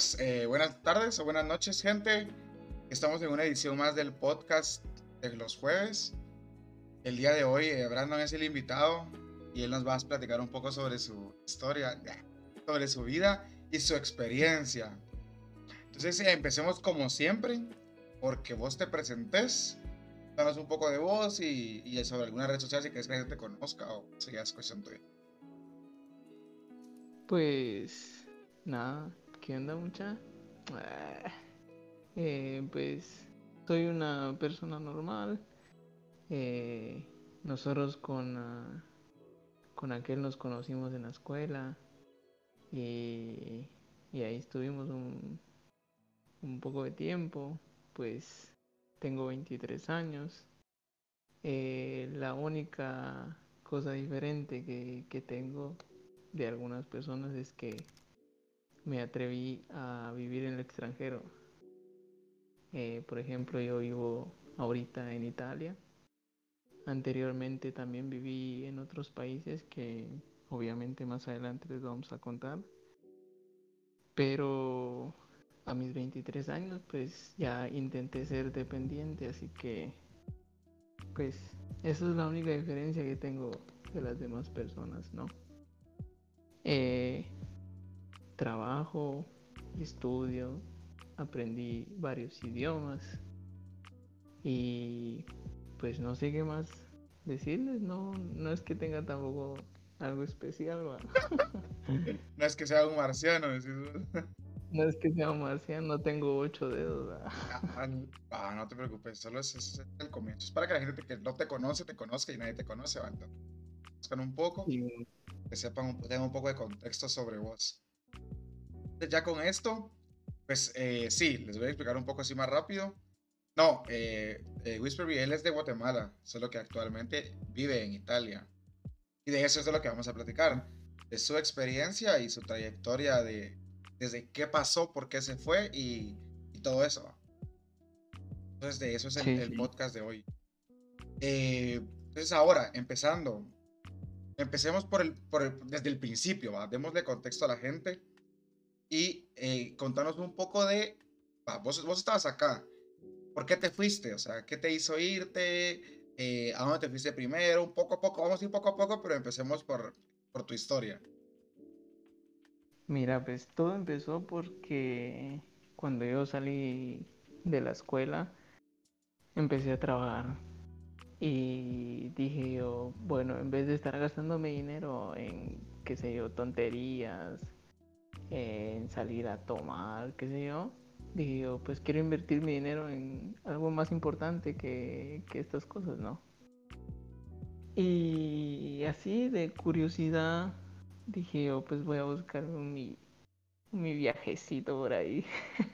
pues eh, buenas tardes o buenas noches, gente. Estamos en una edición más del podcast de los jueves. El día de hoy, eh, Brandon es el invitado y él nos va a platicar un poco sobre su historia, sobre su vida y su experiencia. Entonces, eh, empecemos como siempre, porque vos te presentes, danos un poco de voz y, sobre alguna red social si quieres que la gente te conozca o si ya es cuestión tuya. Pues nada, ¿qué mucha? Ah, eh, pues soy una persona normal. Eh, nosotros con, uh, con aquel nos conocimos en la escuela y, y ahí estuvimos un, un, poco de tiempo. Pues tengo 23 años. Eh, la única cosa diferente que, que tengo de algunas personas es que me atreví a vivir en el extranjero. Eh, por ejemplo, yo vivo ahorita en Italia. Anteriormente también viví en otros países que obviamente más adelante les vamos a contar. Pero a mis 23 años pues ya intenté ser dependiente, así que pues esa es la única diferencia que tengo de las demás personas, ¿no? Eh, trabajo, estudio, aprendí varios idiomas y pues no sé qué más decirles, no, no es que tenga tampoco algo especial. no es que sea un marciano, No es que sea un marciano, no tengo ocho dedos. Ah, ah, no te preocupes, solo es, el comienzo. Es para que la gente que no te conoce te conozca y nadie te conoce. Buscan un poco, que sepan, tengan un poco de contexto sobre vos. Ya con esto, pues eh, sí, les voy a explicar un poco así más rápido. No, eh, eh, Whisperby, él es de Guatemala, solo que actualmente vive en Italia. Y de eso es de lo que vamos a platicar. De su experiencia y su trayectoria de desde qué pasó, por qué se fue y, y todo eso. Entonces de eso es el, el podcast de hoy. entonces ahora, empezando, empecemos por el, por desde el principio, ¿va? démosle contexto a la gente y eh, contanos un poco de, vos, vos estabas acá, ¿por qué te fuiste? O sea, ¿qué te hizo irte? Eh, ¿A dónde te fuiste primero? Un poco a poco, vamos a ir poco a poco, pero empecemos por, por tu historia. Mira, pues todo empezó porque cuando yo salí de la escuela, empecé a trabajar y dije yo, bueno, en vez de estar gastando mi dinero en, qué sé yo, tonterías, en salir a tomar, qué sé yo, dije yo, pues quiero invertir mi dinero en algo más importante que, que estas cosas, ¿no? Y así de curiosidad dije yo, pues voy a buscar mi, mi viajecito por ahí.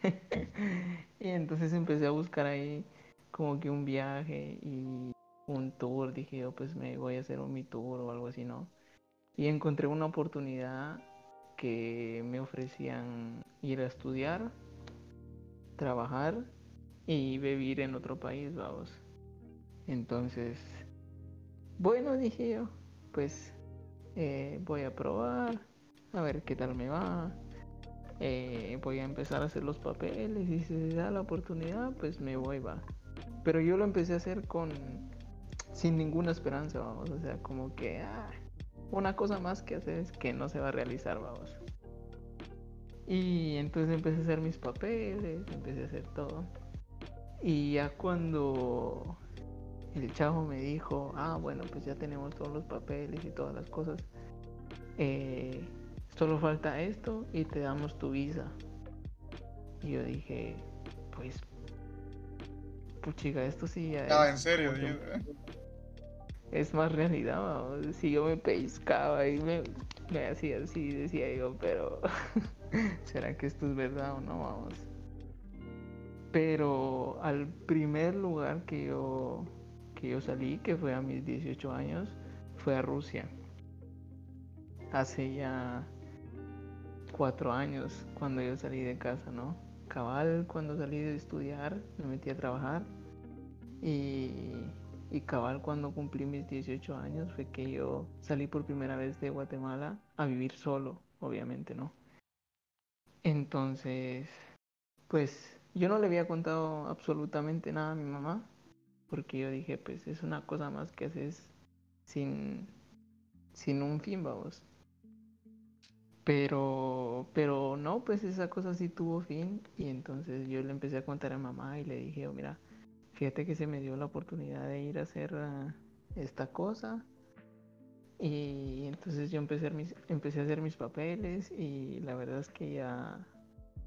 y entonces empecé a buscar ahí como que un viaje y un tour, dije yo, pues me voy a hacer un mi tour o algo así, ¿no? Y encontré una oportunidad que me ofrecían ir a estudiar, trabajar y vivir en otro país, vamos. Entonces, bueno, dije yo, pues eh, voy a probar, a ver qué tal me va. Eh, voy a empezar a hacer los papeles y si se da la oportunidad, pues me voy, va. Pero yo lo empecé a hacer con sin ninguna esperanza, vamos, o sea, como que ah, una cosa más que hacer es que no se va a realizar, vamos. Y entonces empecé a hacer mis papeles, empecé a hacer todo. Y ya cuando el chavo me dijo, ah, bueno, pues ya tenemos todos los papeles y todas las cosas, eh, solo falta esto y te damos tu visa. Y yo dije, pues, puchiga, esto sí ya... Ah, en serio, es más realidad, si yo me pescaba y me, me hacía así, decía yo, pero ¿será que esto es verdad o no? Vamos. Pero al primer lugar que yo, que yo salí, que fue a mis 18 años, fue a Rusia. Hace ya cuatro años cuando yo salí de casa, ¿no? Cabal, cuando salí de estudiar, me metí a trabajar y y cabal cuando cumplí mis 18 años fue que yo salí por primera vez de Guatemala a vivir solo, obviamente, ¿no? Entonces, pues yo no le había contado absolutamente nada a mi mamá, porque yo dije, pues es una cosa más que haces sin, sin un fin, vamos. Pero, pero no, pues esa cosa sí tuvo fin y entonces yo le empecé a contar a mamá y le dije, oh, mira, fíjate que se me dio la oportunidad de ir a hacer ah, esta cosa y entonces yo empecé a, mis, empecé a hacer mis papeles y la verdad es que ya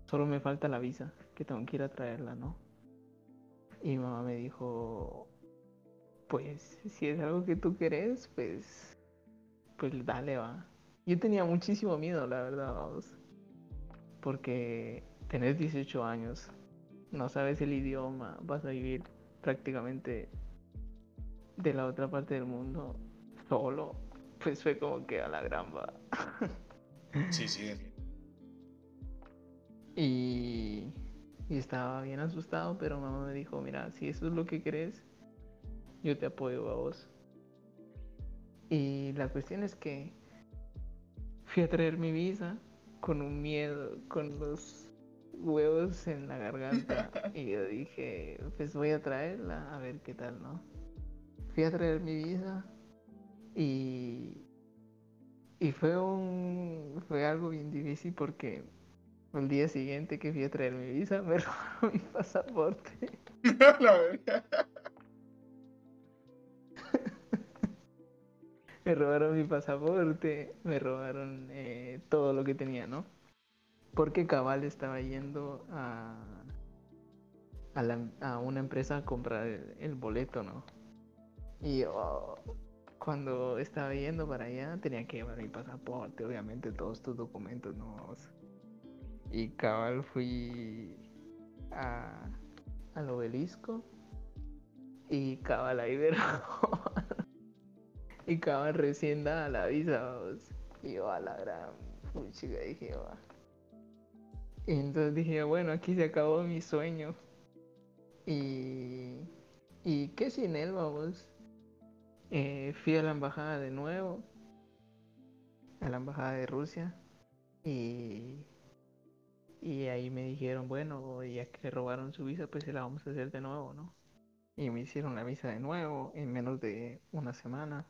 solo me falta la visa, que tengo que ir a traerla, ¿no? Y mamá me dijo, pues si es algo que tú querés, pues, pues dale, va. Yo tenía muchísimo miedo, la verdad, vamos. Porque tenés 18 años, no sabes el idioma, vas a vivir prácticamente de la otra parte del mundo solo. Pues fue como que a la gran va. Sí, sí. Y, y estaba bien asustado, pero mamá me dijo, mira, si eso es lo que crees, yo te apoyo a vos. Y la cuestión es que fui a traer mi visa con un miedo, con los huevos en la garganta. y yo dije, pues voy a traerla, a ver qué tal, ¿no? Fui a traer mi visa y, y fue un fue algo bien difícil porque el día siguiente que fui a traer mi visa me robaron mi pasaporte. me robaron mi pasaporte, me robaron eh, todo lo que tenía, ¿no? Porque Cabal estaba yendo a, a, una empresa a comprar el, boleto, ¿no? Y yo, cuando estaba yendo para allá, tenía que llevar mi pasaporte, obviamente todos tus documentos, ¿no? Y cabal fui a, al obelisco y cabal ahí me Y cabal recién dada la visa, Y yo a la gran puchica dije, va. Y entonces dije, bueno, aquí se acabó mi sueño. Y. ¿Y qué sin él, vamos? Eh, fui a la embajada de nuevo. A la embajada de Rusia. Y. Y ahí me dijeron, bueno, ya que robaron su visa, pues se la vamos a hacer de nuevo, ¿no? Y me hicieron la visa de nuevo en menos de una semana.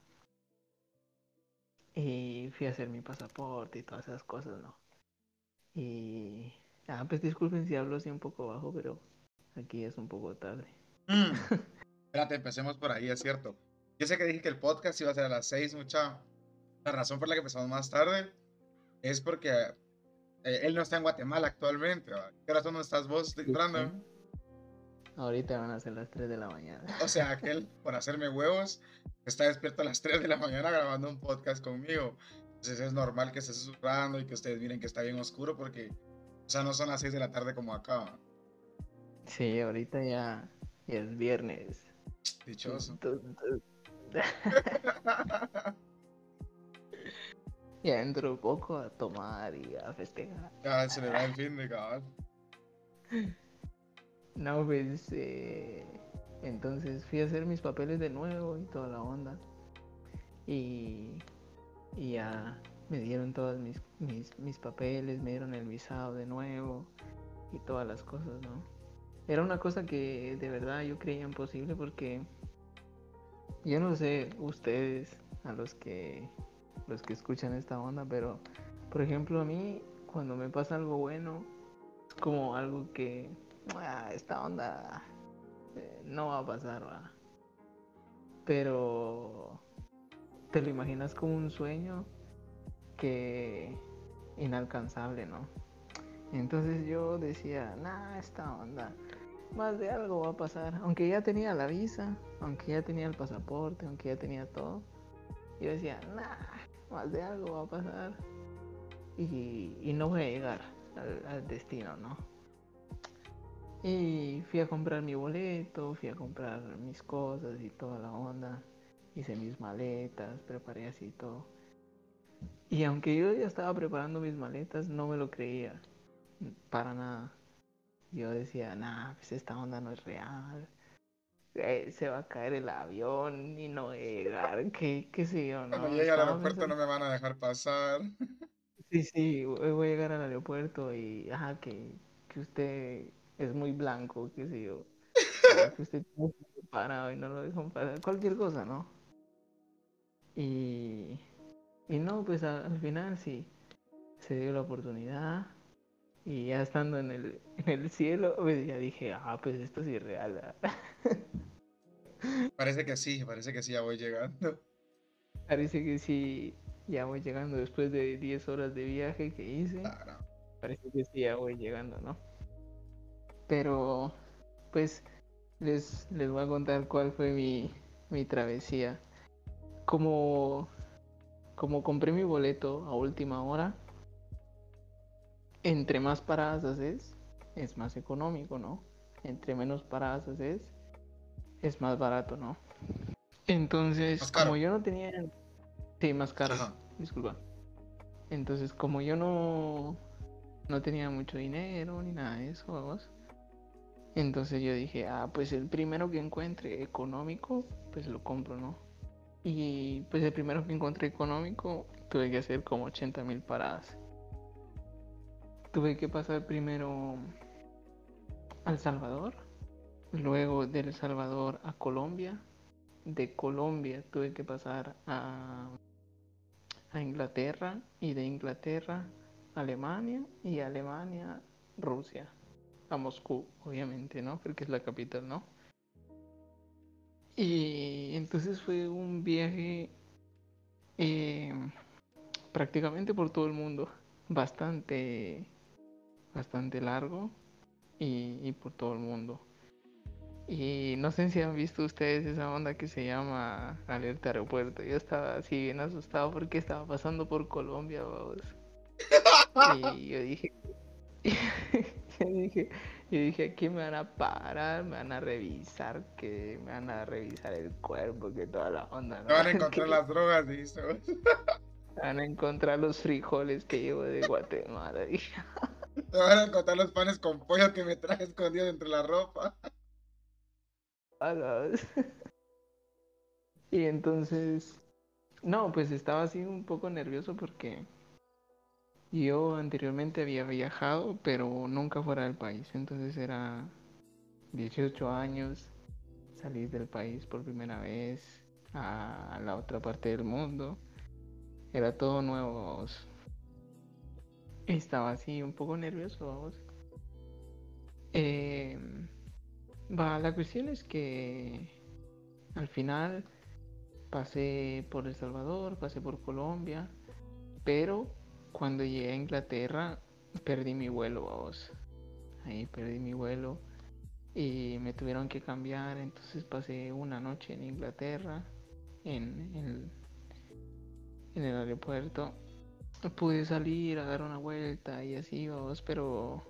Y fui a hacer mi pasaporte y todas esas cosas, ¿no? Y... Ah, pues disculpen si hablo así un poco bajo, pero aquí es un poco tarde. Mm. Espérate, empecemos por ahí, es cierto. Yo sé que dije que el podcast iba a ser a las 6, mucha. La razón por la que empezamos más tarde es porque eh, él no está en Guatemala actualmente. ¿Qué hora no estás vos entrando? Ahorita van a ser las 3 de la mañana. O sea, aquel, por hacerme huevos, está despierto a las 3 de la mañana grabando un podcast conmigo. Entonces es normal que esté susurrando y que ustedes miren que está bien oscuro porque, o sea, no son las 6 de la tarde como acá. Sí, ahorita ya, es viernes. Dichoso. ya entro poco a tomar y a festejar. A celebrar el fin de cabal. No, pues eh, entonces fui a hacer mis papeles de nuevo y toda la onda. Y, y ya me dieron todos mis, mis, papeles, me dieron el visado de nuevo y todas las cosas, ¿no? Era una cosa que de verdad yo creía imposible porque yo no sé ustedes, a los que los que escuchan esta onda, pero por ejemplo a mí cuando me pasa algo bueno es como algo que ah, esta onda eh, no va a pasar, ¿va? Pero te lo imaginas como un sueño que inalcanzable, ¿no? Entonces yo decía, nah, esta onda, más de algo va a pasar. Aunque ya tenía la visa, aunque ya tenía el pasaporte, aunque ya tenía todo, yo decía, nah, más de algo va a pasar. Y, no voy a llegar al destino, ¿no? Y fui a comprar mi boleto, fui a comprar mis cosas y toda la onda. Hice mis maletas, preparé así todo. Y aunque yo ya estaba preparando mis maletas, no me lo creía. Para nada. Yo decía, nah, pues esta onda no es real. Eh, se va a caer el avión y no llegar, qué, qué sé yo, ¿no? Cuando llegue al aeropuerto no me van a dejar pasar. Sí, sí, voy a llegar al aeropuerto y, ajá, que, que usted es muy blanco, qué sé yo. Que usted parado y no lo dejan pasar, cualquier cosa, ¿no? Y, y no, pues al final sí, se dio la oportunidad y ya estando en el, en el cielo, pues ya dije, ah, pues esto sí es real. Parece que sí, parece que sí, ya voy llegando. Parece que sí, ya voy llegando después de 10 horas de viaje que hice. Parece que sí, ya voy llegando, ¿no? Pero, pues, les, les voy a contar cuál fue mi, mi travesía. Como, como compré mi boleto a última hora, entre más paradas haces, es más económico, ¿no? Entre menos paradas haces, es más barato, ¿no? Entonces, como yo no tenía... Sí, más caro. Disculpa. Entonces, como yo no, no tenía mucho dinero ni nada de eso, vamos. Entonces yo dije, ah, pues el primero que encuentre económico, pues lo compro, ¿no? Y pues el primero que encontré económico, tuve que hacer como 80 mil paradas. Tuve que pasar primero al Salvador, luego del Salvador a Colombia, de Colombia tuve que pasar a, a Inglaterra y de Inglaterra a Alemania y Alemania Rusia a Moscú obviamente no porque es la capital no y entonces fue un viaje eh, prácticamente por todo el mundo bastante bastante largo y por todo el mundo y no sé si han visto ustedes esa onda que se llama alerta aeropuerto. Yo estaba así bien asustado porque estaba pasando por Colombia, vamos. Y yo dije, yo dije, yo dije, aquí me van a parar, me van a revisar, que me van a revisar el cuerpo, que toda la onda. ¿no? van a encontrar las drogas, dice. Van a encontrar los frijoles que llevo de Guatemala. Me van a encontrar los panes con pollo que me traje escondido entre la ropa. y entonces, no, pues estaba así un poco nervioso porque yo anteriormente había viajado, pero nunca fuera del país. Entonces era 18 años, salir del país por primera vez a la otra parte del mundo. Era todo nuevo. Estaba así un poco nervioso. Vamos. Eh, la cuestión es que al final pasé por El Salvador, pasé por Colombia, pero cuando llegué a Inglaterra perdí mi vuelo, vos. Ahí perdí mi vuelo y me tuvieron que cambiar, entonces pasé una noche en Inglaterra, en, el, en el aeropuerto. Pude salir a dar una vuelta y así, vos, pero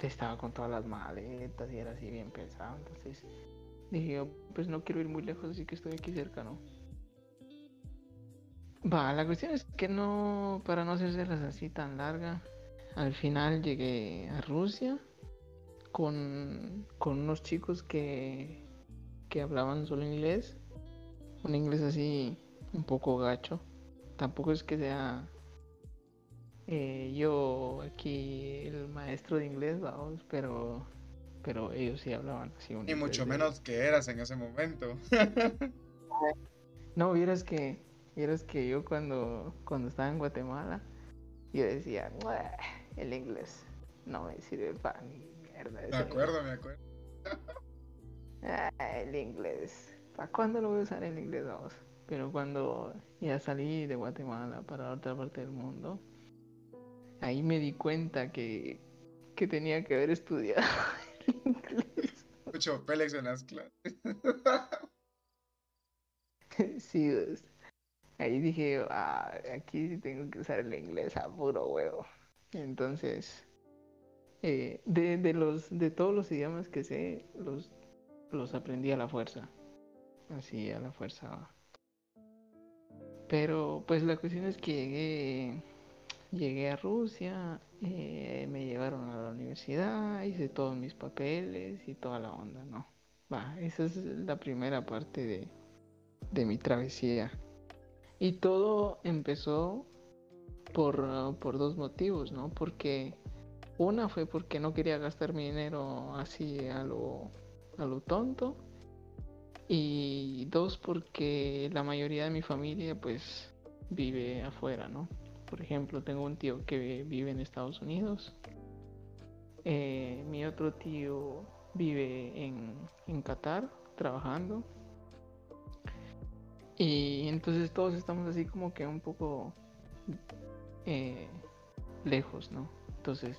estaba con todas las maletas y era así bien pesado. Entonces dije, yo, pues no quiero ir muy lejos, así que estoy aquí cerca, ¿no? Va, la cuestión es que no, para no hacerse así tan larga, al final llegué a Rusia con, con unos chicos que, que hablaban solo inglés, un inglés así un poco gacho. Tampoco es que sea eh, yo aquí el maestro de inglés, vamos, pero pero ellos sí hablaban así. y mucho menos que eras en ese momento. no, vieras que vieras que yo cuando cuando estaba en Guatemala yo decía, el inglés no me sirve para ni mierda. Me acuerdo, me acuerdo. el inglés. ¿Para cuándo lo voy a usar el inglés, vamos? Pero cuando ya salí de Guatemala para otra parte del mundo, ahí me di cuenta que, que tenía que haber estudiado inglés. Mucho Pélex en las clases. sí, pues, ahí dije, ah, aquí tengo que usar el inglés a puro huevo. Entonces, eh, de, de, los, de todos los idiomas que sé, los, los aprendí a la fuerza. Así, a la fuerza. Pero, pues la cuestión es que llegué Llegué a Rusia, eh, me llevaron a la universidad, hice todos mis papeles y toda la onda, ¿no? Va, esa es la primera parte de, de mi travesía. Y todo empezó por, por dos motivos, ¿no? Porque una fue porque no quería gastar mi dinero así a lo, a lo tonto. Y dos, porque la mayoría de mi familia pues vive afuera, ¿no? Por ejemplo, tengo un tío que vive en Estados Unidos. Eh, mi otro tío vive en, en Qatar trabajando. Y entonces todos estamos así como que un poco eh, lejos, ¿no? Entonces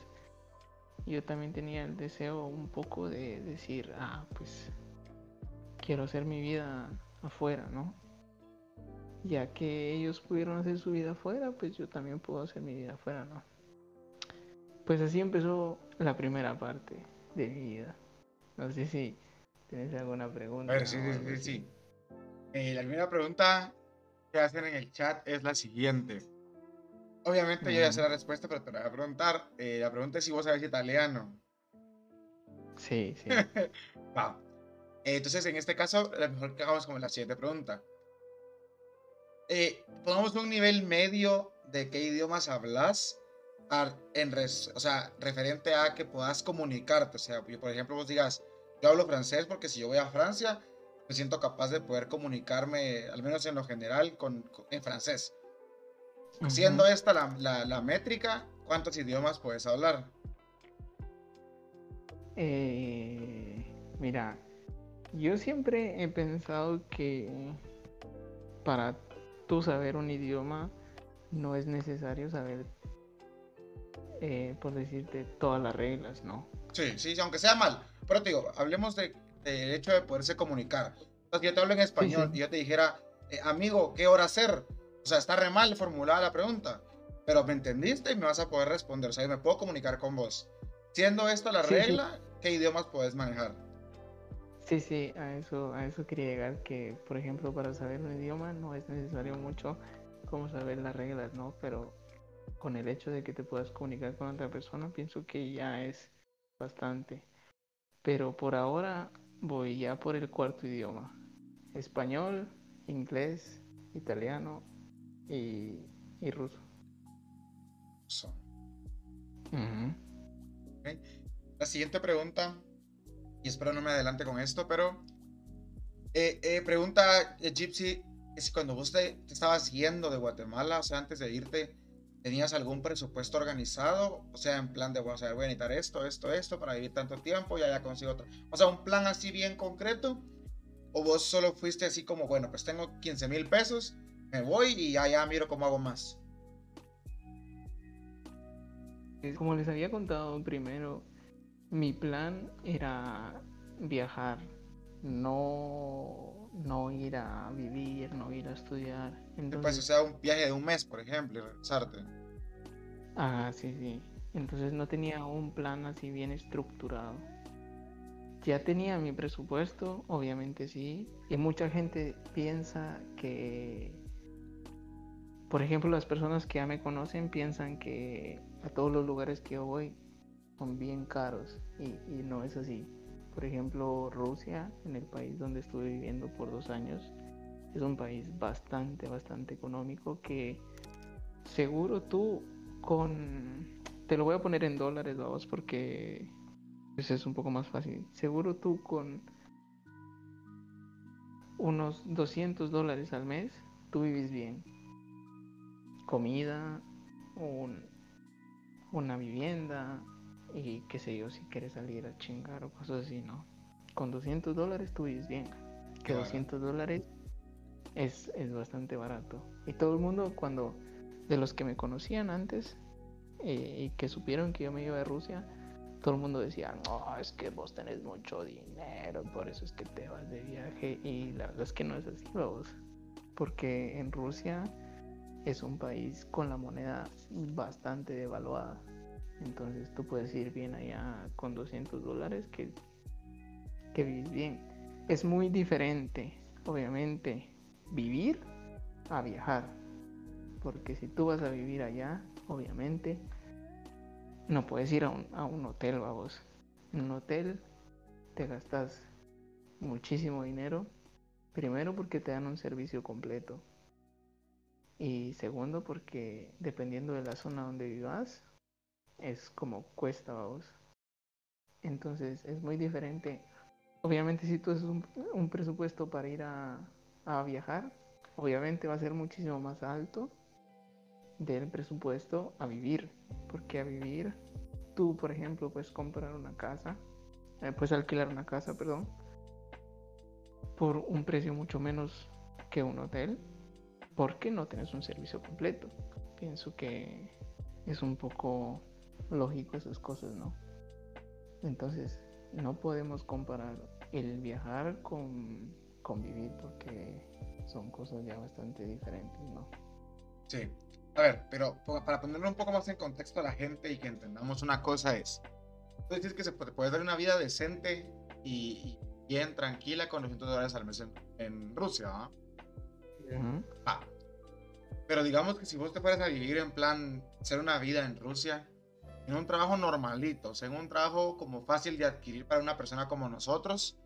yo también tenía el deseo un poco de decir, ah, pues quiero hacer mi vida afuera, ¿no? Ya que ellos pudieron hacer su vida afuera, pues yo también puedo hacer mi vida afuera, ¿no? Pues así empezó la primera parte de mi vida. No sé si tienes alguna pregunta. A ver, sí, sí, sí. Eh, la primera pregunta que hacen en el chat es la siguiente. Obviamente yo ya sé la respuesta, pero te la voy a preguntar. Eh, la pregunta es si vos sabes italiano. Sí, sí. Va. Eh, entonces, en este caso, lo mejor que hagamos como la siguiente pregunta. pongamos un nivel medio de qué idiomas hablas, en o sea, referente a que puedas comunicarte. O sea, por ejemplo, vos digas, yo hablo francés porque si yo voy a Francia, me siento capaz de poder comunicarme, al menos en lo general, con, en francés. Siendo esta la, la, métrica, ¿cuántos idiomas puedes hablar? Eh, mira, yo siempre he pensado que para tú saber un idioma no es necesario saber, eh, por decirte, todas las reglas, ¿no? Sí, sí, aunque sea mal. Pero te digo, hablemos del de hecho de poderse comunicar. Entonces, yo te hablo en español y yo te dijera, eh, amigo, ¿qué hora hacer? O sea, está re mal formulada la pregunta, pero me entendiste y me vas a poder responder. O sea, yo me puedo comunicar con vos. Siendo esto la regla, ¿qué idiomas puedes manejar? Sí, sí, a eso, a eso quería llegar, que por ejemplo para saber un idioma no es necesario mucho como saber las reglas, ¿no? Pero con el hecho de que te puedas comunicar con otra persona, pienso que ya es bastante. Pero por ahora voy ya por el cuarto idioma. Español, inglés, italiano y, ruso. La siguiente pregunta, y espero no me adelante con esto, pero eh, eh, pregunta eh, Gypsy, es cuando vos te, estabas yendo de Guatemala, o sea, antes de irte, ¿tenías algún presupuesto organizado? O sea, en plan de, voy a necesitar esto, esto, esto para vivir tanto tiempo y allá consigo otro. O sea, un plan así bien concreto. ¿O vos solo fuiste así como, bueno, pues tengo 15 mil pesos, me voy y allá miro cómo hago más? Como les había contado primero, mi plan era viajar, no, no ir a vivir, no ir a estudiar. Entonces, pues, o sea, un viaje de un mes, por ejemplo, y regresarte. Ah, sí, sí. Entonces no tenía un plan así bien estructurado. Ya tenía mi presupuesto, obviamente sí. Y mucha gente piensa que, por ejemplo, las personas que ya me conocen piensan que a todos los lugares que yo voy son bien caros. Y, no es así. Por ejemplo, Rusia, en el país donde estuve viviendo por dos años, es un país bastante, bastante económico que seguro tú con... Te lo voy a poner en dólares, vamos, porque pues es un poco más fácil. Seguro tú con unos 200 dólares al mes, tú vives bien. Comida, una vivienda y qué sé yo, si quieres salir a chingar o cosas así, ¿no? Con 200 dólares tú vives bien. Que 200 dólares es, es bastante barato. Y todo el mundo cuando, de los que me conocían antes eh, y que supieron que yo me iba de Rusia, todo el mundo decía, no, es que vos tenés mucho dinero, por eso es que te vas de viaje. Y la verdad es que no es así, vos. Porque en Rusia es un país con la moneda bastante devaluada. Entonces tú puedes ir bien allá con 200 dólares que, que vivís bien. Es muy diferente, obviamente, vivir a viajar. Porque si tú vas a vivir allá, obviamente, no puedes ir a un, a un hotel, vamos. En un hotel te gastas muchísimo dinero. Primero porque te dan un servicio completo. Y segundo, porque dependiendo de la zona donde vivas, es como cuesta vos. Entonces es muy diferente. Obviamente si tú haces un, presupuesto para ir a, a viajar, obviamente va a ser muchísimo más alto del presupuesto a vivir. Porque a vivir, tú por ejemplo puedes comprar una casa, eh, puedes alquilar una casa, perdón, por un precio mucho menos que un hotel porque no tienes un servicio completo. Pienso que es un poco lógico esas cosas, ¿no? Entonces, no podemos comparar el viajar con, con vivir porque son cosas ya bastante diferentes, ¿no? Sí. A ver, pero para ponerlo un poco más en contexto a la gente y que entendamos una cosa es, tú dices que se puede, dar una vida decente y, bien tranquila con 200 dólares al mes en, Rusia, ¿no? Ah. Pero digamos que si vos te fueras a vivir en plan, hacer una vida en Rusia, en un trabajo normalito, o sea, en un trabajo como fácil de adquirir para una persona como nosotros,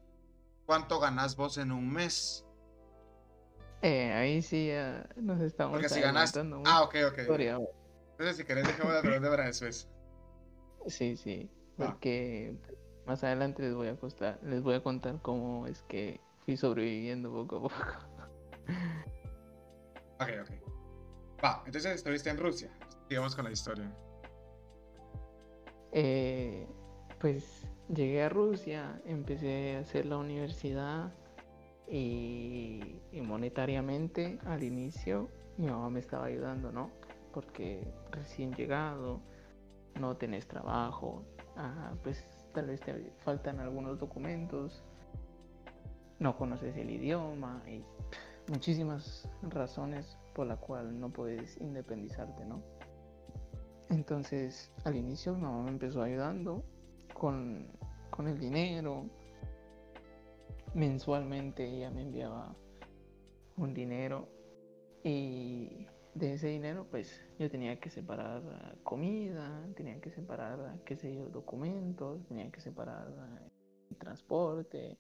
¿cuánto ganás vos en un mes? Eh, ahí sí nos estamos Porque si ganas... Ah, ok, ok. Entonces, si querés, dejemos de hablar de después. Sí, sí. Porque más adelante les voy a contar, les voy a contar cómo es que fui sobreviviendo poco a poco. Ok, ok. Va, entonces estuviste en Rusia. Sigamos con la historia. Eh, pues llegué a Rusia, empecé a hacer la universidad y, monetariamente al inicio mi mamá me estaba ayudando, ¿no? Porque recién llegado, no tenés trabajo, pues tal vez te faltan algunos documentos, no conoces el idioma y muchísimas razones por la cual no puedes independizarte, ¿no? Entonces, al inicio mi mamá me empezó ayudando con, con el dinero. Mensualmente ella me enviaba un dinero y de ese dinero pues yo tenía que separar comida, tenía que separar, qué sé yo, documentos, tenía que separar transporte.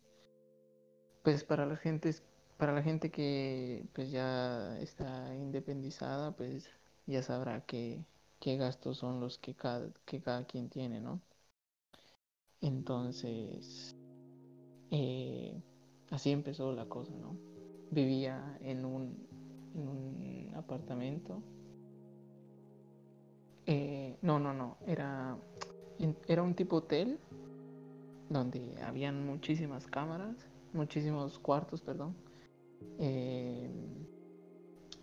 Pues para las gentes para la gente que pues ya está independizada, pues ya sabrá qué, qué gastos son los que cada, que cada quien tiene, ¿no? Entonces, eh, así empezó la cosa, ¿no? Vivía en un, en un apartamento. Eh, no, no, no, era, era un tipo hotel donde habían muchísimas cámaras, muchísimos cuartos, perdón eh,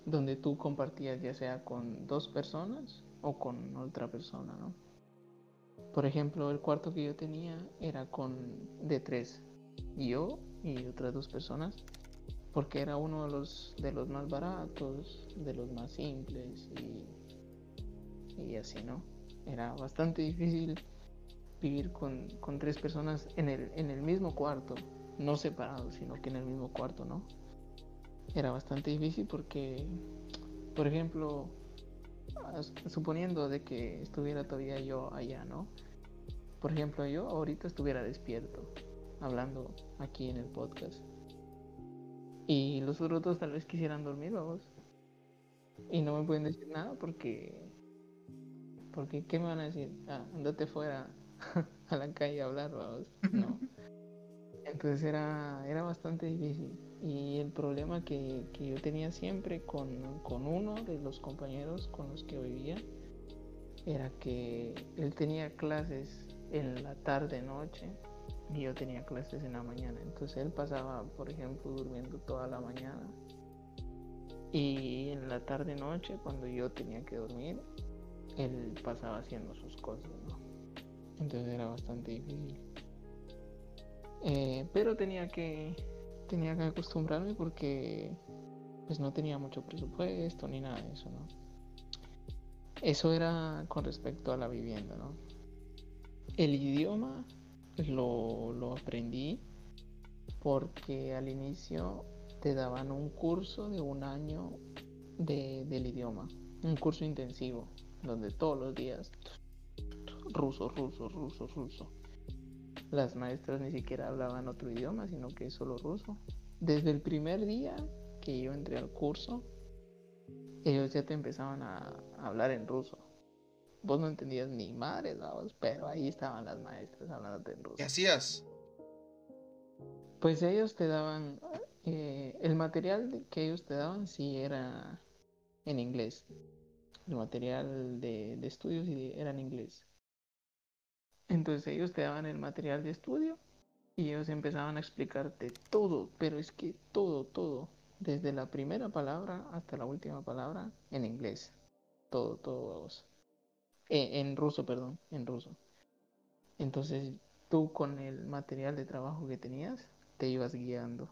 donde tú compartías ya sea con dos personas o con otra persona, ¿no? Por ejemplo, el cuarto que yo tenía era con de tres, yo y otras dos personas, porque era uno de los de los más baratos, de los más simples y, y así, ¿no? Era bastante difícil vivir con, con tres personas en el, en el mismo cuarto, no separados, sino que en el mismo cuarto, ¿no? era bastante difícil porque, por ejemplo, suponiendo de que estuviera todavía yo allá, ¿no? Por ejemplo, yo ahorita estuviera despierto, hablando aquí en el podcast. Y los otros dos tal vez quisieran dormir, vamos. Y no me pueden decir nada porque... Porque, ¿qué me van a decir? Ah, andate fuera a la calle a hablar, vamos. No. Entonces era, era bastante difícil. Y el problema que, yo tenía siempre con, con, uno de los compañeros con los que vivía era que él tenía clases en la tarde noche y yo tenía clases en la mañana. Entonces él pasaba, por ejemplo, durmiendo toda la mañana. Y en la tarde noche, cuando yo tenía que dormir, él pasaba haciendo sus cosas, Entonces era bastante difícil. Eh, pero tenía que tenía que acostumbrarme porque pues no tenía mucho presupuesto ni nada de eso, ¿no? Eso era con respecto a la vivienda, ¿no? El idioma lo, lo aprendí porque al inicio te daban un curso de un año de, del idioma, un curso intensivo, donde todos los días ruso, ruso, ruso, ruso las maestras ni siquiera hablaban otro idioma, sino que solo ruso. Desde el primer día que yo entré al curso, ellos ya te empezaban a hablar en ruso. Vos no entendías ni madres, vamos, pero ahí estaban las maestras hablando en ruso. ¿Qué hacías? Pues ellos te daban, eh, el material que ellos te daban sí era en inglés. El material de, de estudios era en inglés. Entonces ellos te daban el material de estudio y ellos empezaban a explicarte todo, pero es que todo, todo, desde la primera palabra hasta la última palabra en inglés. Todo, todo, eh, en ruso, perdón, en ruso. Entonces tú con el material de trabajo que tenías, te ibas guiando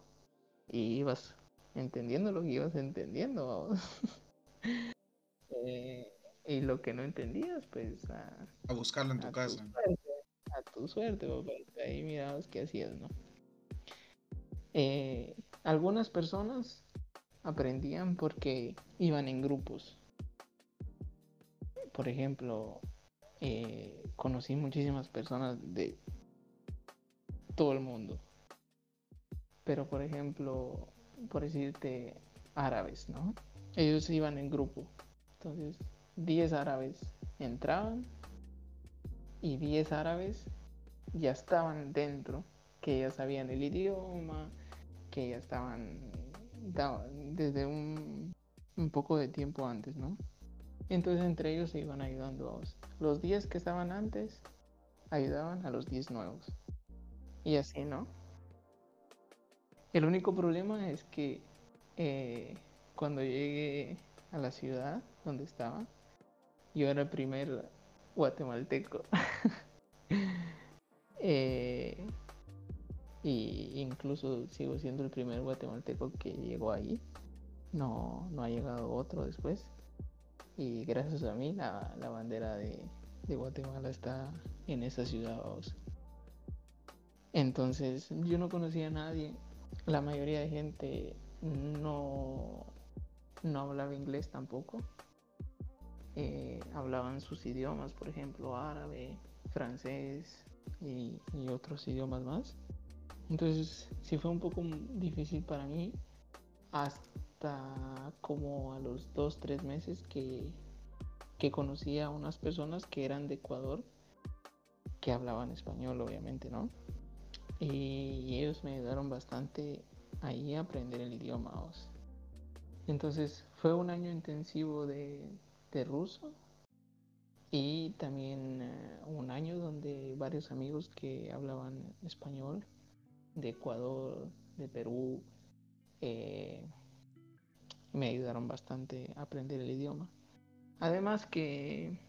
y ibas entendiendo lo que ibas entendiendo. eh, y lo que no entendías, pues a, a buscarlo en tu casa. Tu suerte, ahí mirabas qué hacías, ¿no? Eh, algunas personas aprendían porque iban en grupos. Por ejemplo, eh, conocí muchísimas personas de todo el mundo. Pero por ejemplo, por decirte, árabes, ¿no? Ellos iban en grupo. Entonces, 10 árabes entraban y 10 árabes ya estaban dentro, que ya sabían el idioma, que ya estaban desde un, poco de tiempo antes, ¿no? Entonces entre ellos se iban ayudando. Los 10 que estaban antes ayudaban a los 10 nuevos. Y así, ¿no? El único problema es que eh, cuando llegué a la ciudad donde estaba, yo era el primer guatemalteco. eh, y incluso sigo siendo el primer guatemalteco que llegó ahí. No, no ha llegado otro después. Y gracias a mí la, bandera de, Guatemala está en esa ciudad. Entonces yo no conocía a nadie. La mayoría de gente no, no hablaba inglés tampoco. Eh, hablaban sus idiomas, por ejemplo, árabe, francés y, otros idiomas más. Entonces sí fue un poco difícil para mí hasta como a los dos, tres meses que, que conocí a unas personas que eran de Ecuador, que hablaban español obviamente, ¿no? Y ellos me ayudaron bastante ahí a aprender el idioma. Entonces fue un año intensivo de, de ruso y también eh, un año donde varios amigos que hablaban español de Ecuador, de Perú, eh, me ayudaron bastante a aprender el idioma. Además que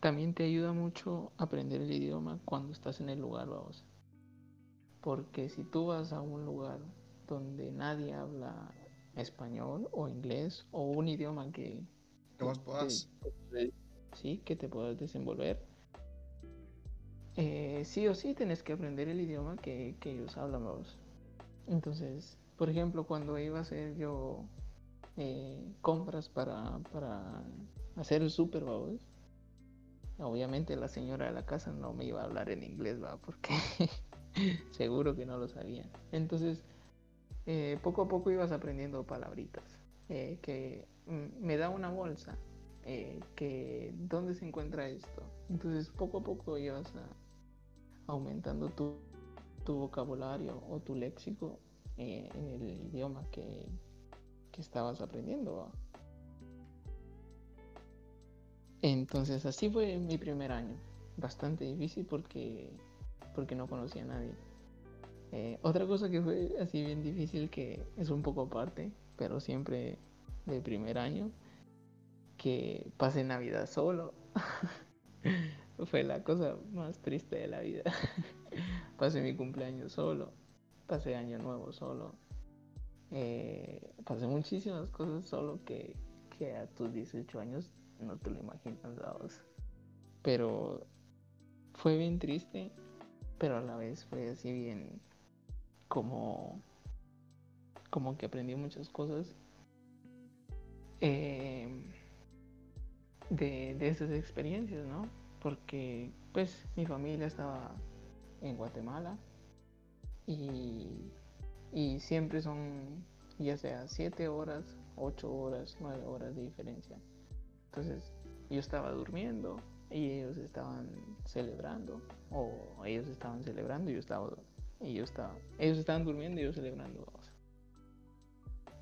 también te ayuda mucho aprender el idioma cuando estás en el lugar, vamos. Porque si tú vas a un lugar donde nadie habla español o inglés o un idioma que que vos puedas. Sí, que te puedas desenvolver. Eh, sí o sí tienes que aprender el idioma que, ellos hablan vos. Entonces, por ejemplo, cuando iba a hacer yo eh, compras para, para hacer el súper, vos, obviamente la señora de la casa no me iba a hablar en inglés, va, porque seguro que no lo sabía. Entonces, eh, poco a poco ibas aprendiendo palabritas que me da una bolsa, eh, que dónde se encuentra esto. Entonces poco a poco ibas aumentando tu, vocabulario o tu léxico eh, en el idioma que, estabas aprendiendo. Entonces así fue mi primer año. Bastante difícil porque, porque no conocía a nadie. Eh, otra cosa que fue así bien difícil que es un poco aparte, pero siempre de primer año que pasé Navidad solo. Fue la cosa más triste de la vida. pasé mi cumpleaños solo, pasé Año Nuevo solo. Eh, pasé muchísimas cosas solo que, que, a tus 18 años no te lo imaginas, Pero fue bien triste, pero a la vez fue así bien como como que aprendí muchas cosas eh, de, esas experiencias, ¿no? Porque pues mi familia estaba en Guatemala y, siempre son ya sea 7 horas, 8 horas, 9 horas de diferencia. Entonces yo estaba durmiendo y ellos estaban celebrando, o ellos estaban celebrando y yo estaba, y yo estaba, ellos estaban durmiendo y yo celebrando.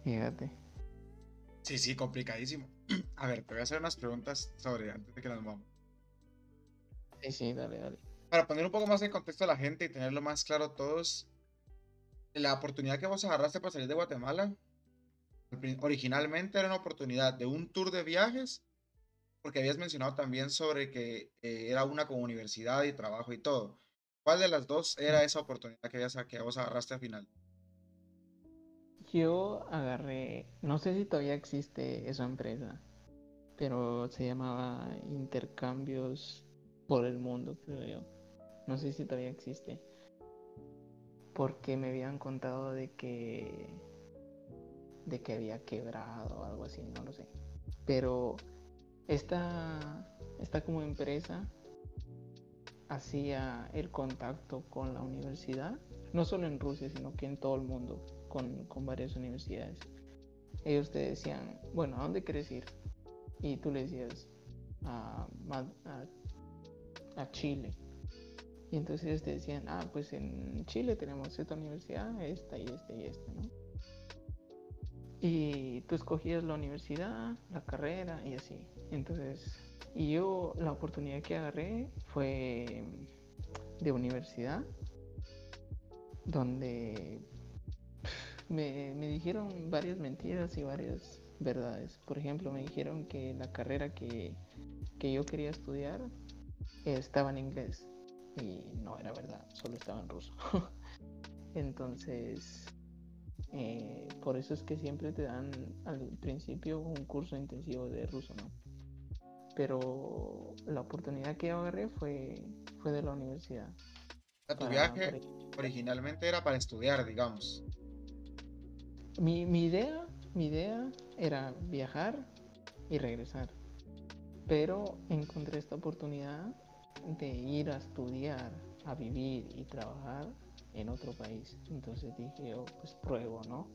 Fíjate. Sí, sí, complicadísimo. A ver, te voy a hacer unas preguntas sobre antes de que nos vamos. Sí, sí, dale, dale. Para poner un poco más en contexto a la gente y tenerlo más claro todos, la oportunidad que vos agarraste para salir de Guatemala, originalmente era una oportunidad de un tour de viajes, porque habías mencionado también sobre que eh, era una con universidad y trabajo y todo. ¿Cuál de las dos era esa oportunidad que, habías, que vos agarraste al final? Yo agarré, no sé si todavía existe esa empresa, pero se llamaba Intercambios por el Mundo, creo yo. No sé si todavía existe. Porque me habían contado de que de que había quebrado o algo así, no lo sé. Pero esta, esta como empresa hacía el contacto con la universidad, no solo en Rusia, sino que en todo el mundo con, varias universidades. Ellos te decían, bueno, ¿a dónde quieres ir? Y tú le decías, a, a, Chile. Y entonces ellos te decían, ah, pues en Chile tenemos esta universidad, esta y esta y esta, ¿no? Y tú escogías la universidad, la carrera y así. Entonces, y yo la oportunidad que agarré fue de universidad, donde me, dijeron varias mentiras y varias verdades. Por ejemplo, me dijeron que la carrera que, yo quería estudiar estaba en inglés y no era verdad, solo estaba en ruso. Entonces, eh, por eso es que siempre te dan al principio un curso intensivo de ruso, ¿no? Pero la oportunidad que yo agarré fue, fue de la universidad. tu viaje originalmente era para estudiar, digamos. Mi, idea, mi idea era viajar y regresar. Pero encontré esta oportunidad de ir a estudiar, a vivir y trabajar en otro país. Entonces dije yo, pues pruebo, ¿no?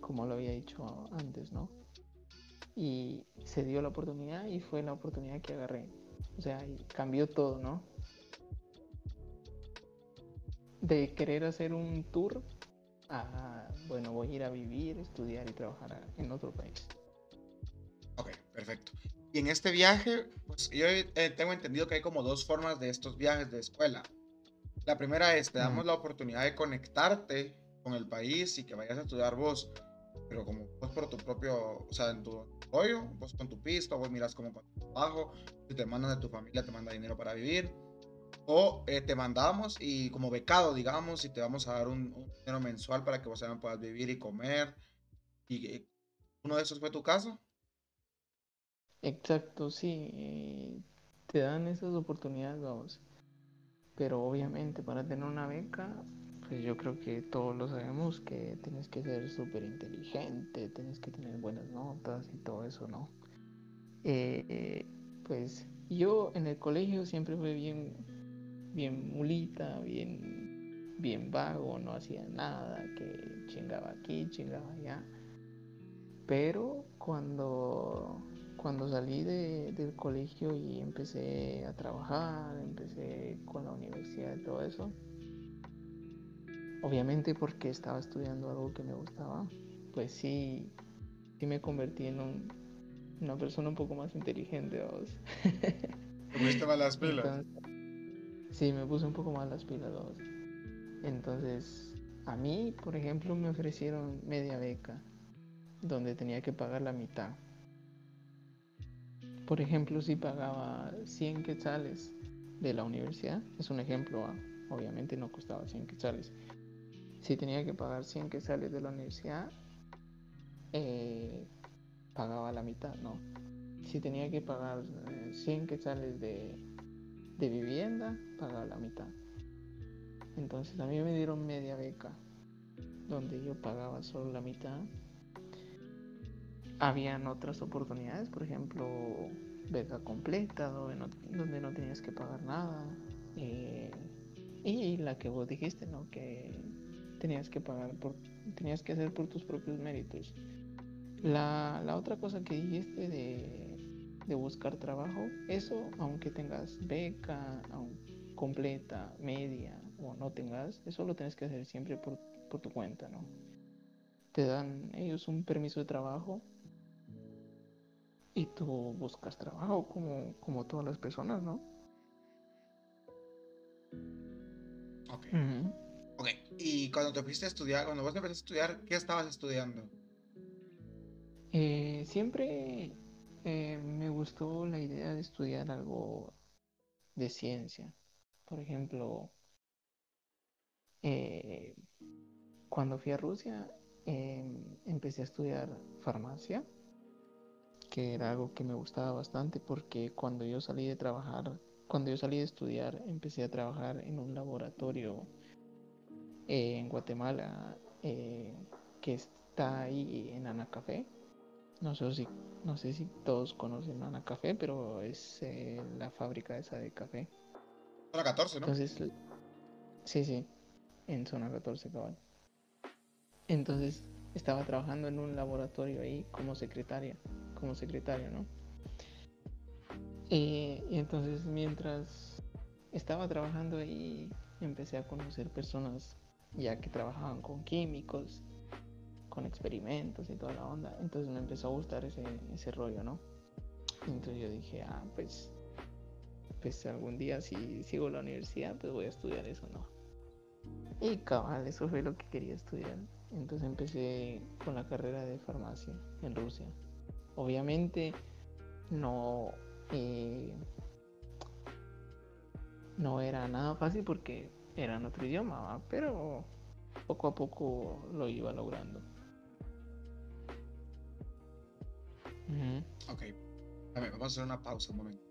Como lo había dicho antes, ¿no? Y se dio la oportunidad y fue la oportunidad que agarré. O sea, cambió todo, ¿no? De querer hacer un tour bueno, voy a ir a vivir, estudiar y trabajar en otro país. Ok, perfecto. Y en este viaje, pues yo eh, tengo entendido que hay como dos formas de estos viajes de escuela. La primera es, te damos la oportunidad de conectarte con el país y que vayas a estudiar vos, pero como vos por tu propio, o sea, en tu apoyo, vos con tu pisto, vos miras como con tu trabajo, si te mandan de tu familia, te manda dinero para vivir o eh, te mandamos y como becado, digamos, y te vamos a dar un, dinero mensual para que vos también puedas vivir y comer. ¿Y eh, uno de esos fue tu caso? Exacto, sí. Te dan esas oportunidades, vamos. Pero obviamente para tener una beca, pues yo creo que todos lo sabemos que tienes que ser súper inteligente, tienes que tener buenas notas y todo eso, ¿no? Eh, pues yo en el colegio siempre fui bien bien mulita, bien, bien vago, no hacía nada, que chingaba aquí, chingaba allá. Pero cuando, cuando salí del colegio y empecé a trabajar, empecé con la universidad y todo eso, obviamente porque estaba estudiando algo que me gustaba, pues sí, sí me convertí en una persona un poco más inteligente. ¿Cómo más las pilas? Sí, me puse un poco más las pilas. Entonces, a mí, por ejemplo, me ofrecieron media beca, donde tenía que pagar la mitad. Por ejemplo, si pagaba 100 quetzales de la universidad, es un ejemplo, ah, obviamente no costaba 100 quetzales. Si tenía que pagar 100 quetzales de la universidad, eh, pagaba la mitad, ¿no? Si tenía que pagar 100 eh, quetzales de de vivienda pagaba la mitad. Entonces a mí me dieron media beca, donde yo pagaba solo la mitad. Habían otras oportunidades, por ejemplo, beca completa, donde no, tenías que pagar nada. Eh, y la que vos dijiste, ¿no? Que tenías que pagar por tenías que hacer por tus propios méritos. La, la otra cosa que dijiste de, de, buscar trabajo, eso aunque tengas beca completa, media o no tengas, eso lo tienes que hacer siempre por, por tu cuenta, ¿no? Te dan ellos un permiso de trabajo y tú buscas trabajo como, como todas las personas, ¿no? Ok. Ok, y cuando te fuiste a estudiar, cuando vos empezaste a estudiar, ¿qué estabas estudiando? Eh, siempre eh, me gustó la idea de estudiar algo de ciencia. Por ejemplo, eh, cuando fui a Rusia, em, empecé a estudiar farmacia, que era algo que me gustaba bastante porque cuando yo salí de trabajar, cuando yo salí de estudiar, empecé a trabajar en un laboratorio en Guatemala que está ahí en Anacafé no sé si, no sé si todos conocen Ana Café, pero es eh, la fábrica esa de café. Zona 14, ¿no? Entonces, sí, sí, en zona 14 cabal. Entonces estaba trabajando en un laboratorio ahí como secretaria, como secretaria, ¿no? y entonces mientras estaba trabajando ahí empecé a conocer personas ya que trabajaban con químicos con experimentos y toda la onda. Entonces me empezó a gustar ese, ese rollo, ¿no? Entonces yo dije, ah, pues, pues algún día si sigo la universidad, pues voy a estudiar eso, ¿no? Y cabal, eso fue lo que quería estudiar. Entonces empecé con la carrera de farmacia en Rusia. Obviamente no, eh, no era nada fácil porque era en otro idioma, pero poco a poco lo iba logrando. Ok. vamos a hacer una pausa un momento.